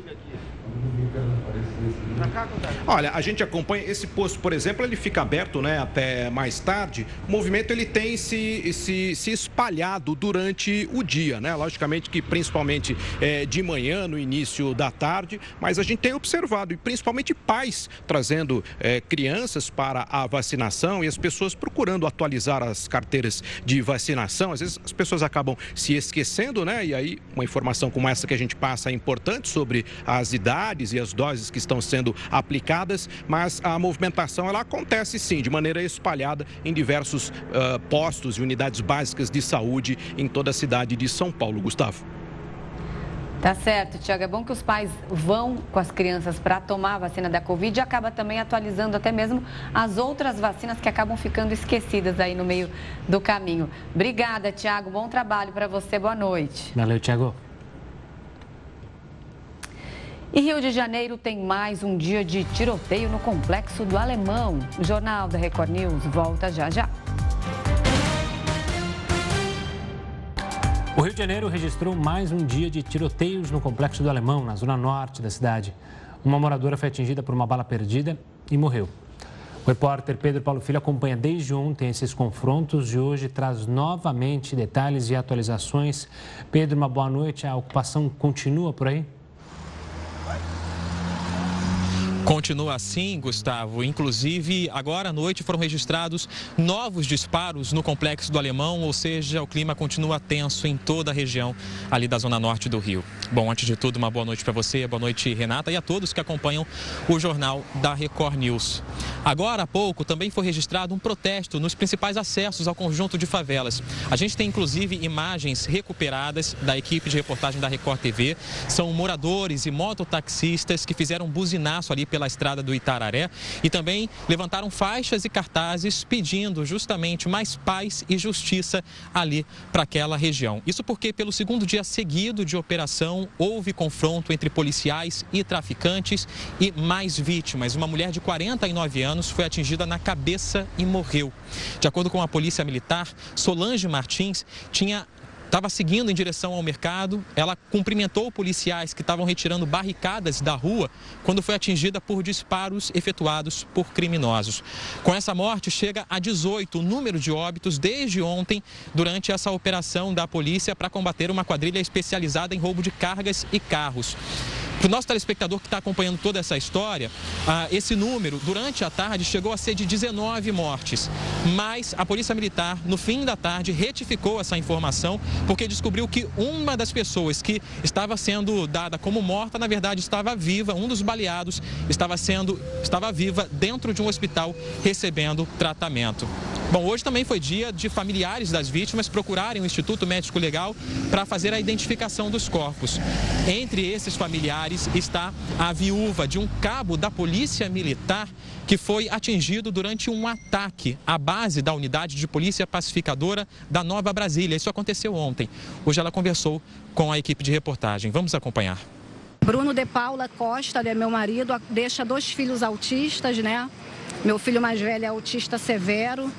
Olha, a gente acompanha esse posto, por exemplo, ele fica aberto, né, até mais tarde. O movimento ele tem se, se, se espalhado durante o dia, né? Logicamente que principalmente é, de manhã, no início da tarde, mas a gente tem observado e principalmente pais trazendo é, crianças para a vacinação e as pessoas procurando atualizar as carteiras de vacinação. Às vezes as pessoas acabam se esquecendo, né? E aí uma informação como essa que a gente passa é importante sobre as idades e as doses que estão sendo aplicadas, mas a movimentação ela acontece sim de maneira espalhada em diversos uh, postos e unidades básicas de saúde em toda a cidade de São Paulo. Gustavo. Tá certo, Tiago. É bom que os pais vão com as crianças para tomar a vacina da Covid e acaba também atualizando até mesmo as outras vacinas que acabam ficando esquecidas aí no meio do caminho. Obrigada, Tiago. Bom trabalho para você. Boa noite. Valeu, Tiago. E Rio de Janeiro tem mais um dia de tiroteio no complexo do Alemão. O Jornal da Record News volta já já. O Rio de Janeiro registrou mais um dia de tiroteios no complexo do Alemão, na zona norte da cidade. Uma moradora foi atingida por uma bala perdida e morreu. O repórter Pedro Paulo Filho acompanha desde ontem esses confrontos e hoje traz novamente detalhes e atualizações. Pedro, uma boa noite. A ocupação continua por aí? Continua assim, Gustavo. Inclusive, agora à noite foram registrados novos disparos no complexo do Alemão, ou seja, o clima continua tenso em toda a região ali da zona norte do Rio. Bom, antes de tudo, uma boa noite para você, boa noite, Renata, e a todos que acompanham o jornal da Record News. Agora há pouco também foi registrado um protesto nos principais acessos ao conjunto de favelas. A gente tem inclusive imagens recuperadas da equipe de reportagem da Record TV. São moradores e mototaxistas que fizeram buzinaço ali pela estrada do Itararé e também levantaram faixas e cartazes pedindo justamente mais paz e justiça ali para aquela região. Isso porque pelo segundo dia seguido de operação houve confronto entre policiais e traficantes e mais vítimas. Uma mulher de 49 anos foi atingida na cabeça e morreu. De acordo com a Polícia Militar, Solange Martins tinha estava seguindo em direção ao mercado. Ela cumprimentou policiais que estavam retirando barricadas da rua quando foi atingida por disparos efetuados por criminosos. Com essa morte, chega a 18 o número de óbitos desde ontem durante essa operação da polícia para combater uma quadrilha especializada em roubo de cargas e carros. Para o nosso telespectador que está acompanhando toda essa história, ah, esse número, durante a tarde, chegou a ser de 19 mortes. Mas a Polícia Militar, no fim da tarde, retificou essa informação porque descobriu que uma das pessoas que estava sendo dada como morta, na verdade, estava viva. Um dos baleados estava sendo, estava viva dentro de um hospital recebendo tratamento. Bom, hoje também foi dia de familiares das vítimas procurarem o Instituto Médico Legal para fazer a identificação dos corpos. Entre esses familiares está a viúva de um cabo da Polícia Militar que foi atingido durante um ataque à base da unidade de polícia pacificadora da Nova Brasília. Isso aconteceu ontem. Hoje ela conversou com a equipe de reportagem. Vamos acompanhar. Bruno de Paula Costa, né, meu marido, deixa dois filhos autistas, né? Meu filho mais velho é autista severo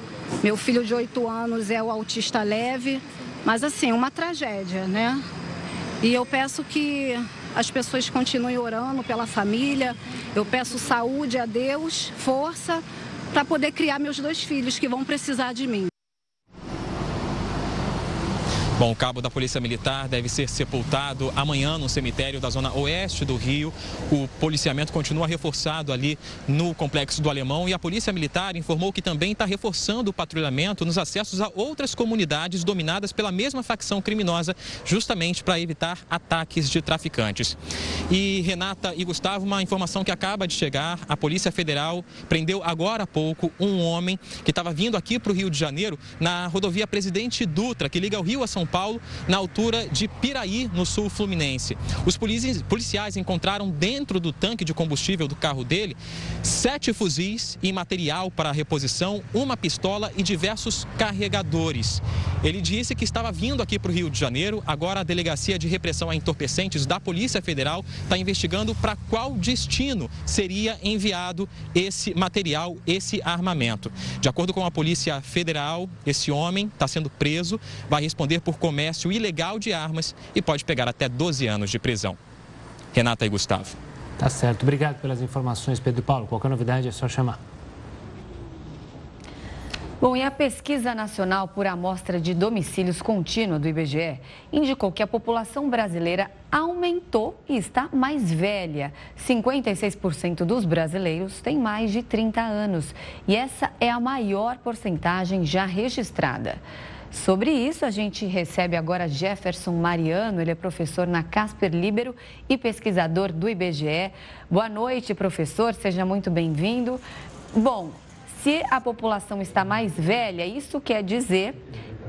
meu filho de 8 anos é o autista leve, mas assim, uma tragédia, né? E eu peço que as pessoas continuem orando pela família. Eu peço saúde a Deus, força, para poder criar meus dois filhos que vão precisar de mim. Bom, o cabo da Polícia Militar deve ser sepultado amanhã no cemitério da zona oeste do Rio. O policiamento continua reforçado ali no complexo do Alemão e a Polícia Militar informou que também está reforçando o patrulhamento nos acessos a outras comunidades dominadas pela mesma facção criminosa, justamente para evitar ataques de traficantes. E Renata e Gustavo, uma informação que acaba de chegar: a Polícia Federal prendeu agora há pouco um homem que estava vindo aqui para o Rio de Janeiro na rodovia Presidente Dutra, que liga o Rio a São Paulo, na altura de Piraí, no sul fluminense. Os policiais encontraram dentro do tanque de combustível do carro dele sete fuzis e material para reposição, uma pistola e diversos carregadores. Ele disse que estava vindo aqui para o Rio de Janeiro. Agora a Delegacia de Repressão a Entorpecentes da Polícia Federal está investigando para qual destino seria enviado esse material, esse armamento. De acordo com a Polícia Federal, esse homem está sendo preso, vai responder por comércio ilegal de armas e pode pegar até 12 anos de prisão. Renata e Gustavo. Tá certo. Obrigado pelas informações, Pedro Paulo. Qualquer novidade é só chamar. Bom, e a pesquisa nacional por amostra de domicílios contínua do IBGE indicou que a população brasileira aumentou e está mais velha. 56% dos brasileiros têm mais de 30 anos e essa é a maior porcentagem já registrada. Sobre isso, a gente recebe agora Jefferson Mariano, ele é professor na Casper Libero e pesquisador do IBGE. Boa noite, professor, seja muito bem-vindo. Bom, se a população está mais velha, isso quer dizer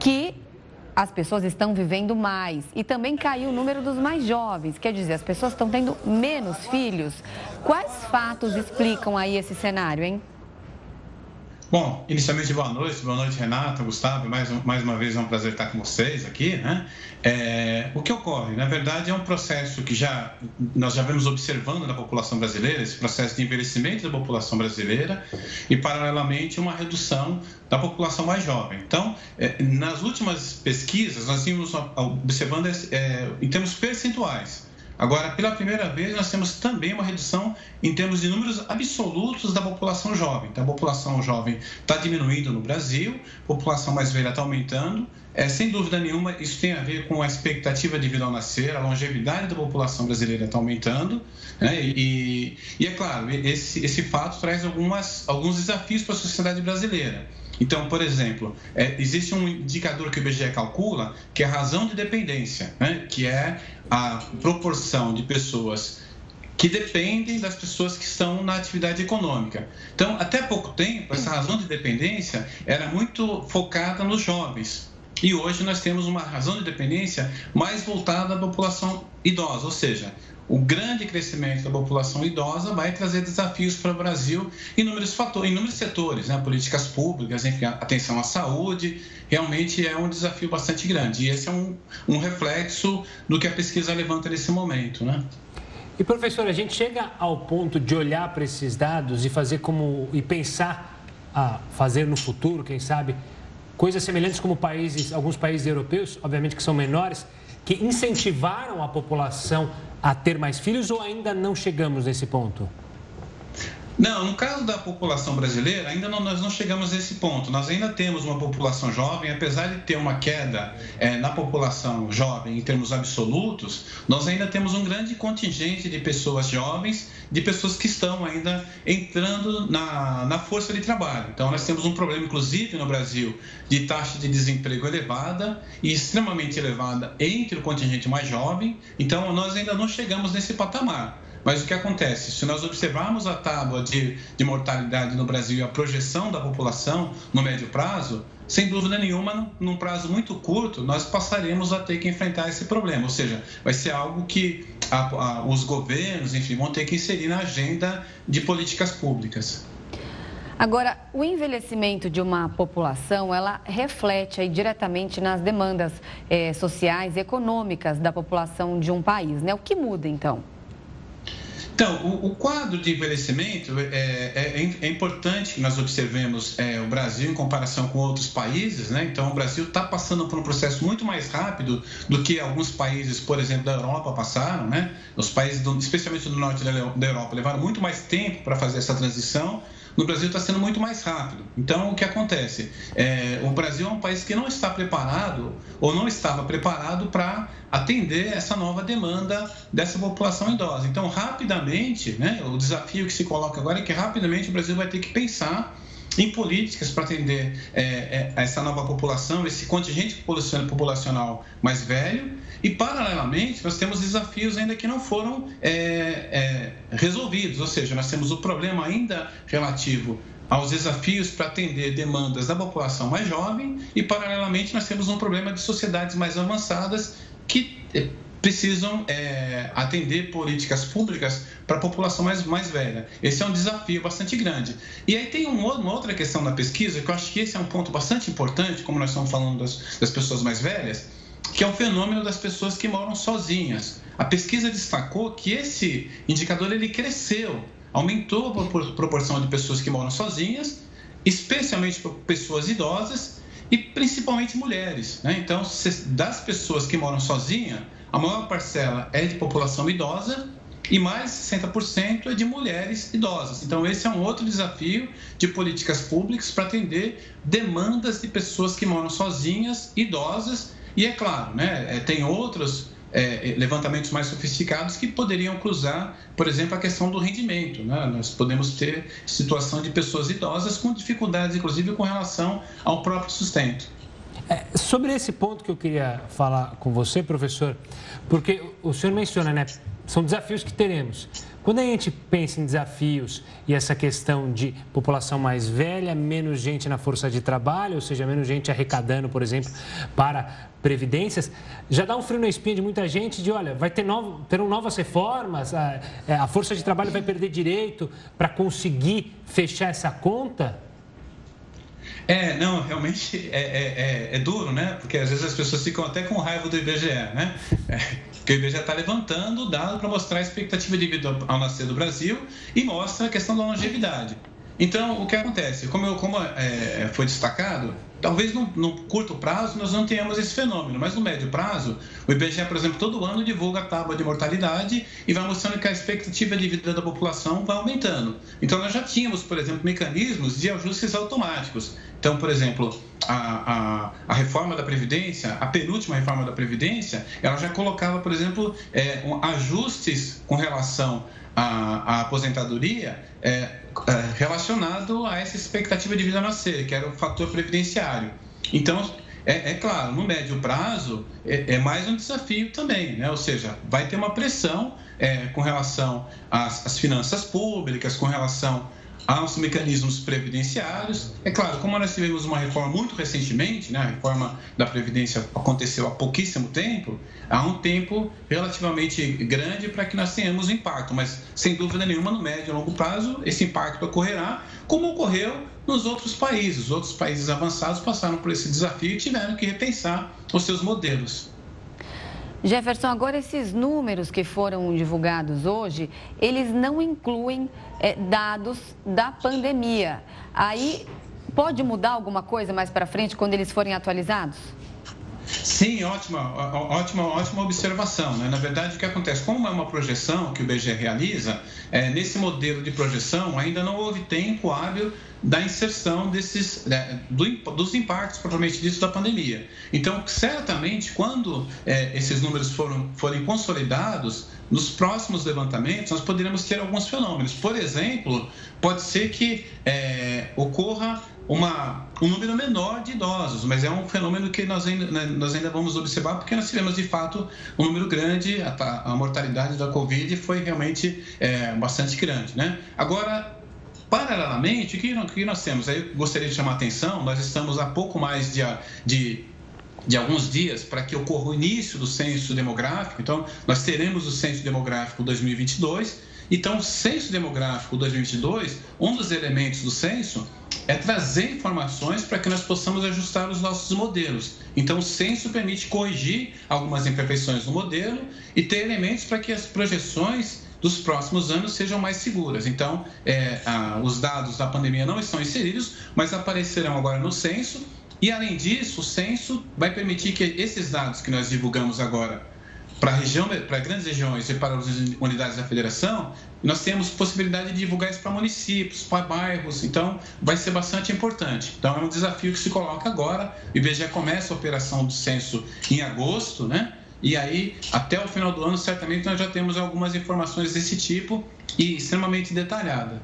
que as pessoas estão vivendo mais e também caiu o número dos mais jovens, quer dizer, as pessoas estão tendo menos filhos. Quais fatos explicam aí esse cenário, hein? Bom, inicialmente boa noite, boa noite Renata, Gustavo, mais, mais uma vez é um prazer estar com vocês aqui. Né? É, o que ocorre? Na verdade é um processo que já nós já vemos observando na população brasileira, esse processo de envelhecimento da população brasileira e paralelamente uma redução da população mais jovem. Então, é, nas últimas pesquisas nós vimos observando é, em termos percentuais Agora, pela primeira vez, nós temos também uma redução em termos de números absolutos da população jovem. Então, a população jovem está diminuindo no Brasil, a população mais velha está aumentando. É, sem dúvida nenhuma, isso tem a ver com a expectativa de vida ao nascer, a longevidade da população brasileira está aumentando. Né? E, e, é claro, esse, esse fato traz algumas, alguns desafios para a sociedade brasileira. Então, por exemplo, é, existe um indicador que o IBGE calcula, que é a razão de dependência, né? que é a proporção de pessoas que dependem das pessoas que estão na atividade econômica. Então, até pouco tempo, essa razão de dependência era muito focada nos jovens. E hoje nós temos uma razão de dependência mais voltada à população idosa, ou seja, o grande crescimento da população idosa vai trazer desafios para o Brasil em inúmeros fatores, em inúmeros setores, né? políticas públicas, enfim, atenção à saúde, realmente é um desafio bastante grande. E esse é um, um reflexo do que a pesquisa levanta nesse momento, né? E professor, a gente chega ao ponto de olhar para esses dados e fazer como e pensar a fazer no futuro, quem sabe, coisas semelhantes como países, alguns países europeus, obviamente que são menores, que incentivaram a população a ter mais filhos ou ainda não chegamos nesse ponto? Não, no caso da população brasileira, ainda não, nós não chegamos a esse ponto. Nós ainda temos uma população jovem, apesar de ter uma queda é, na população jovem em termos absolutos, nós ainda temos um grande contingente de pessoas jovens, de pessoas que estão ainda entrando na, na força de trabalho. Então, nós temos um problema, inclusive no Brasil, de taxa de desemprego elevada e extremamente elevada entre o contingente mais jovem. Então, nós ainda não chegamos nesse patamar. Mas o que acontece? Se nós observarmos a tábua de, de mortalidade no Brasil e a projeção da população no médio prazo, sem dúvida nenhuma, num prazo muito curto, nós passaremos a ter que enfrentar esse problema. Ou seja, vai ser algo que a, a, os governos, enfim, vão ter que inserir na agenda de políticas públicas. Agora, o envelhecimento de uma população, ela reflete aí diretamente nas demandas eh, sociais e econômicas da população de um país, né? O que muda, então? Então, o, o, quadro de envelhecimento é, é, é, importante que nós observemos é, o Brasil em comparação com outros países, né? Então, o Brasil está passando por um processo muito mais rápido do que alguns países, por exemplo, da Europa passaram, né? Os países, do, especialmente do norte da, Europa, levaram muito mais tempo para fazer essa transição no Brasil está sendo muito mais rápido. Então, o que acontece? É, o Brasil é um país que não está preparado ou não estava preparado para atender essa nova demanda dessa população idosa. Então, rapidamente, né, o desafio que se coloca agora é que rapidamente o Brasil vai ter que pensar em políticas para atender é, é, essa nova população, esse contingente populacional mais velho. E, paralelamente, nós temos desafios ainda que não foram é, é, resolvidos, ou seja, nós temos o problema ainda relativo aos desafios para atender demandas da população mais jovem e, paralelamente, nós temos um problema de sociedades mais avançadas que é, precisam é, atender políticas públicas para a população mais, mais velha. Esse é um desafio bastante grande. E aí tem uma outra questão da pesquisa, que eu acho que esse é um ponto bastante importante, como nós estamos falando das, das pessoas mais velhas, que é o fenômeno das pessoas que moram sozinhas. A pesquisa destacou que esse indicador ele cresceu, aumentou a proporção de pessoas que moram sozinhas, especialmente pessoas idosas e principalmente mulheres. Né? Então, das pessoas que moram sozinhas, a maior parcela é de população idosa e mais 60% é de mulheres idosas. Então, esse é um outro desafio de políticas públicas para atender demandas de pessoas que moram sozinhas, idosas, e é claro, né, é, tem outros é, levantamentos mais sofisticados que poderiam cruzar, por exemplo, a questão do rendimento. Né? Nós podemos ter situação de pessoas idosas com dificuldades, inclusive, com relação ao próprio sustento. É, sobre esse ponto que eu queria falar com você, professor, porque o senhor menciona, né? São desafios que teremos. Quando a gente pensa em desafios e essa questão de população mais velha, menos gente na força de trabalho, ou seja, menos gente arrecadando, por exemplo, para previdências, já dá um frio na espinha de muita gente de, olha, vai ter novo, terão novas reformas, a, é, a força de trabalho vai perder direito para conseguir fechar essa conta? É, não, realmente é, é, é, é, duro, né? Porque às vezes as pessoas ficam até com raiva do IBGE, né? Porque o IBGE está levantando o dado para mostrar a expectativa de vida ao nascer do Brasil e mostra a questão da longevidade. Então, o que acontece? Como, eu, como é, foi destacado, talvez no, no, curto prazo nós não tenhamos esse fenômeno, mas no médio prazo, o IBGE, por exemplo, todo ano divulga a tábua de mortalidade e vai mostrando que a expectativa de vida da população vai aumentando. Então, nós já tínhamos, por exemplo, mecanismos de ajustes automáticos. Então, por exemplo, a, a, a, reforma da Previdência, a penúltima reforma da Previdência, ela já colocava, por exemplo, é, um, ajustes com relação à, aposentadoria é, relacionado a essa expectativa de vida nascer, que era o fator previdenciário. Então, é, é, claro, no médio prazo é, é, mais um desafio também, né? ou seja, vai ter uma pressão é, com relação às, às, finanças públicas, com relação aos mecanismos previdenciários. É claro, como nós tivemos uma reforma muito recentemente, né, a reforma da Previdência aconteceu há pouquíssimo tempo, há um tempo relativamente grande para que nós tenhamos impacto, mas sem dúvida nenhuma, no médio e longo prazo, esse impacto ocorrerá, como ocorreu nos outros países. Os outros países avançados passaram por esse desafio e tiveram que repensar os seus modelos. Jefferson, agora esses números que foram divulgados hoje, eles não incluem é, dados da pandemia. Aí pode mudar alguma coisa mais para frente quando eles forem atualizados? Sim, ótima, ótima, ótima observação. Né? Na verdade, o que acontece? Como é uma projeção que o BGE realiza, é, nesse modelo de projeção ainda não houve tempo hábil da inserção desses, né, do, dos impactos propriamente disso da pandemia. Então, certamente, quando é, esses números foram, forem consolidados, nos próximos levantamentos nós poderemos ter alguns fenômenos. Por exemplo, pode ser que é, ocorra uma, um número menor de idosos, mas é um fenômeno que nós ainda, né, nós ainda vamos observar porque nós tivemos de fato um número grande, a, a mortalidade da Covid foi realmente é, bastante grande. Né? Agora, Paralelamente, o que, nós temos? Aí gostaria de chamar a atenção, nós estamos há pouco mais de, de de alguns dias para que ocorra o início do censo demográfico. Então, nós teremos o censo demográfico 2022. Então, o censo demográfico 2022, um dos elementos do censo é trazer informações para que nós possamos ajustar os nossos modelos. Então, o censo permite corrigir algumas imperfeições no modelo e ter elementos para que as projeções dos próximos anos sejam mais seguras. Então, é, a, os dados da pandemia não estão inseridos, mas aparecerão agora no censo. E, além disso, o censo vai permitir que esses dados que nós divulgamos agora para região, para grandes regiões e para as unidades da federação, nós temos possibilidade de divulgar isso para municípios, para bairros, então vai ser bastante importante. Então é um desafio que se coloca agora. O IBGE começa a operação do censo em agosto, né? E aí, até o final do ano, certamente nós já temos algumas informações desse tipo e extremamente detalhada.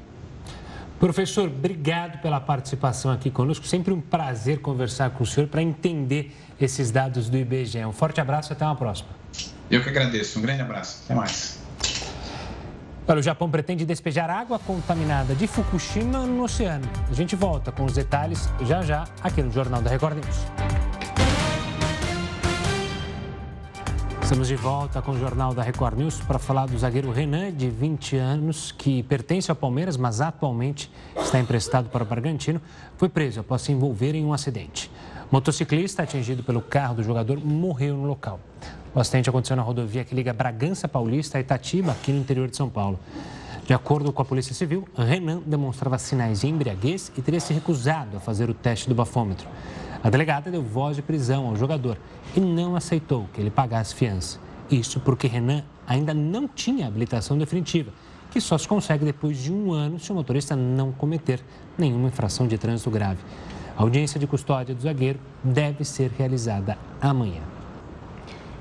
Professor, obrigado pela participação aqui conosco. Sempre um prazer conversar com o senhor para entender esses dados do IBGE. Um forte abraço e até uma próxima. Eu que agradeço. Um grande abraço. Até mais. Olha, o Japão pretende despejar água contaminada de Fukushima no oceano. A gente volta com os detalhes já já aqui no Jornal da Record News. Estamos de volta com o Jornal da Record News para falar do zagueiro Renan, de 20 anos, que pertence ao Palmeiras, mas atualmente está emprestado para o Bragantino. Foi preso após se envolver em um acidente. Motociclista atingido pelo carro do jogador morreu no local. O acidente aconteceu na rodovia que liga Bragança Paulista a Itatiba, aqui no interior de São Paulo. De acordo com a Polícia Civil, Renan demonstrava sinais de embriaguez e teria se recusado a fazer o teste do bafômetro. A delegada deu voz de prisão ao jogador e não aceitou que ele pagasse fiança. Isso porque Renan ainda não tinha habilitação definitiva, que só se consegue depois de um ano se o motorista não cometer nenhuma infração de trânsito grave. A audiência de custódia do zagueiro deve ser realizada amanhã.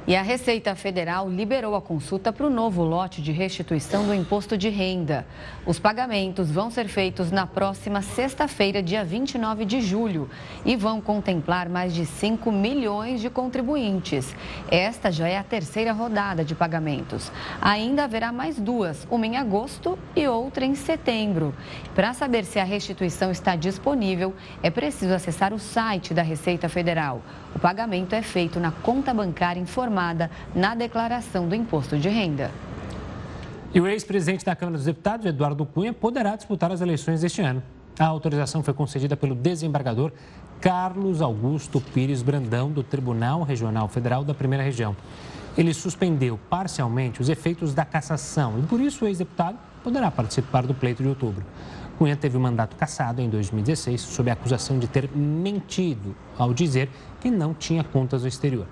E a Receita Federal liberou a consulta para o novo lote de restituição do imposto de renda. Os pagamentos vão ser feitos na próxima sexta-feira, dia 29 de julho, e vão contemplar mais de 5 milhões de contribuintes. Esta já é a terceira rodada de pagamentos. Ainda haverá mais duas, uma em agosto e outra em setembro. Para saber se a restituição está disponível, é preciso acessar o site da Receita Federal. O pagamento é feito na conta bancária informada na declaração do imposto de renda. E o ex-presidente da Câmara dos Deputados, Eduardo Cunha, poderá disputar as eleições deste ano. A autorização foi concedida pelo desembargador Carlos Augusto Pires Brandão, do Tribunal Regional Federal da Primeira Região. Ele suspendeu parcialmente os efeitos da cassação e, por isso, o ex-deputado poderá participar do pleito de outubro. Cunha teve o mandato cassado em 2016 sob a acusação de ter mentido ao dizer que não tinha contas no exterior.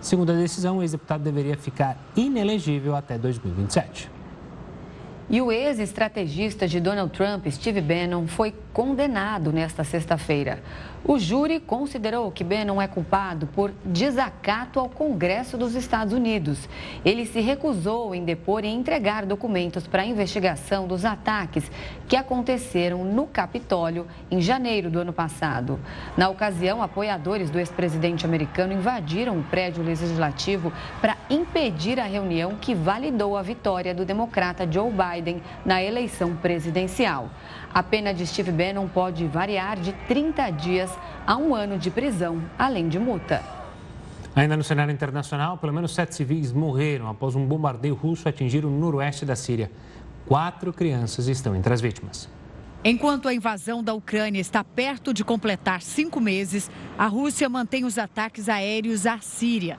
Segundo a decisão, o ex-deputado deveria ficar inelegível até 2027. E o ex-estrategista de Donald Trump, Steve Bannon, foi condenado nesta sexta-feira. O júri considerou que Bannon é culpado por desacato ao Congresso dos Estados Unidos. Ele se recusou em depor e entregar documentos para a investigação dos ataques que aconteceram no Capitólio em janeiro do ano passado. Na ocasião, apoiadores do ex-presidente americano invadiram o prédio legislativo para impedir a reunião que validou a vitória do democrata Joe Biden na eleição presidencial. A pena de Steve Bannon pode variar de 30 dias a um ano de prisão, além de multa. Ainda no cenário internacional, pelo menos sete civis morreram após um bombardeio russo atingir o noroeste da Síria. Quatro crianças estão entre as vítimas. Enquanto a invasão da Ucrânia está perto de completar cinco meses, a Rússia mantém os ataques aéreos à Síria.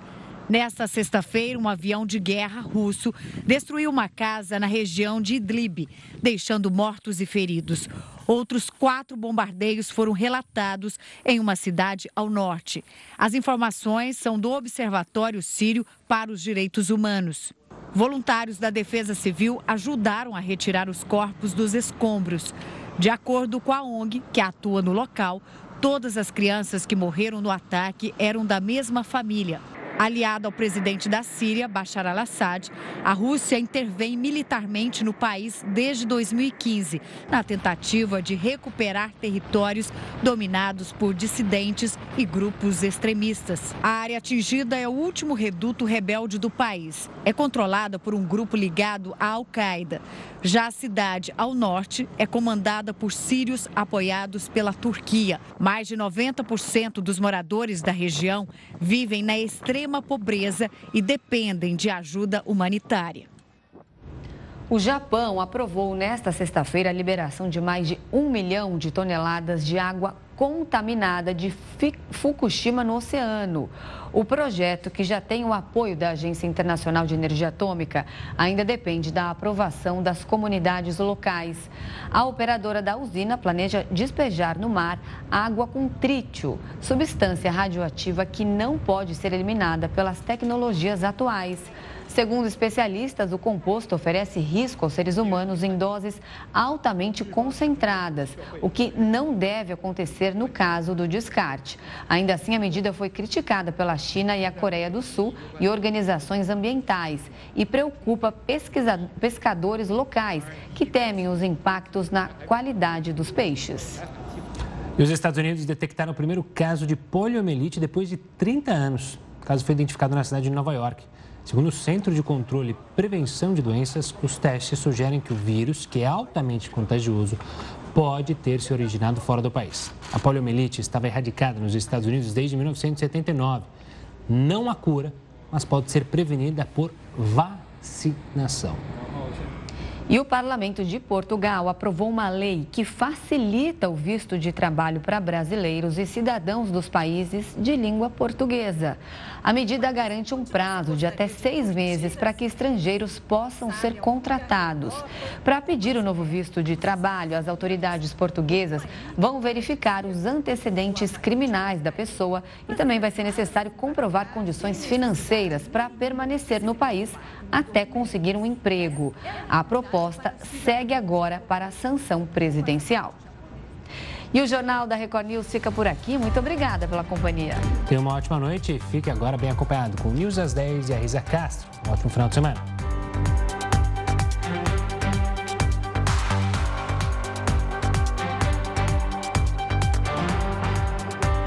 Nesta sexta-feira, um avião de guerra russo destruiu uma casa na região de Idlib, deixando mortos e feridos. Outros quatro bombardeios foram relatados em uma cidade ao norte. As informações são do Observatório Sírio para os Direitos Humanos. Voluntários da Defesa Civil ajudaram a retirar os corpos dos escombros. De acordo com a ONG, que atua no local, todas as crianças que morreram no ataque eram da mesma família. Aliado ao presidente da Síria, Bashar al-Assad, a Rússia intervém militarmente no país desde 2015, na tentativa de recuperar territórios dominados por dissidentes e grupos extremistas. A área atingida é o último reduto rebelde do país. É controlada por um grupo ligado à Al-Qaeda. Já a cidade ao norte é comandada por sírios apoiados pela Turquia. Mais de 90% dos moradores da região vivem na extrema pobreza e dependem de ajuda humanitária. O Japão aprovou nesta sexta-feira a liberação de mais de um milhão de toneladas de água contaminada de Fukushima no oceano. O projeto, que já tem o apoio da Agência Internacional de Energia Atômica, ainda depende da aprovação das comunidades locais. A operadora da usina planeja despejar no mar água com trítio, substância radioativa que não pode ser eliminada pelas tecnologias atuais. Segundo especialistas, o composto oferece risco aos seres humanos em doses altamente concentradas, o que não deve acontecer no caso do descarte. Ainda assim, a medida foi criticada pela China e a Coreia do Sul e organizações ambientais e preocupa pescadores locais que temem os impactos na qualidade dos peixes. E os Estados Unidos detectaram o primeiro caso de poliomielite depois de 30 anos. O caso foi identificado na cidade de Nova York. Segundo o Centro de Controle e Prevenção de Doenças, os testes sugerem que o vírus, que é altamente contagioso, pode ter se originado fora do país. A poliomielite estava erradicada nos Estados Unidos desde 1979. Não há cura, mas pode ser prevenida por vacinação. E o Parlamento de Portugal aprovou uma lei que facilita o visto de trabalho para brasileiros e cidadãos dos países de língua portuguesa. A medida garante um prazo de até seis meses para que estrangeiros possam ser contratados. Para pedir o novo visto de trabalho, as autoridades portuguesas vão verificar os antecedentes criminais da pessoa e também vai ser necessário comprovar condições financeiras para permanecer no país até conseguir um emprego. A proposta segue agora para a sanção presidencial. E o Jornal da Record News fica por aqui. Muito obrigada pela companhia. Tenha uma ótima noite fique agora bem acompanhado com News às 10 e a Risa Castro. Um ótimo final de semana.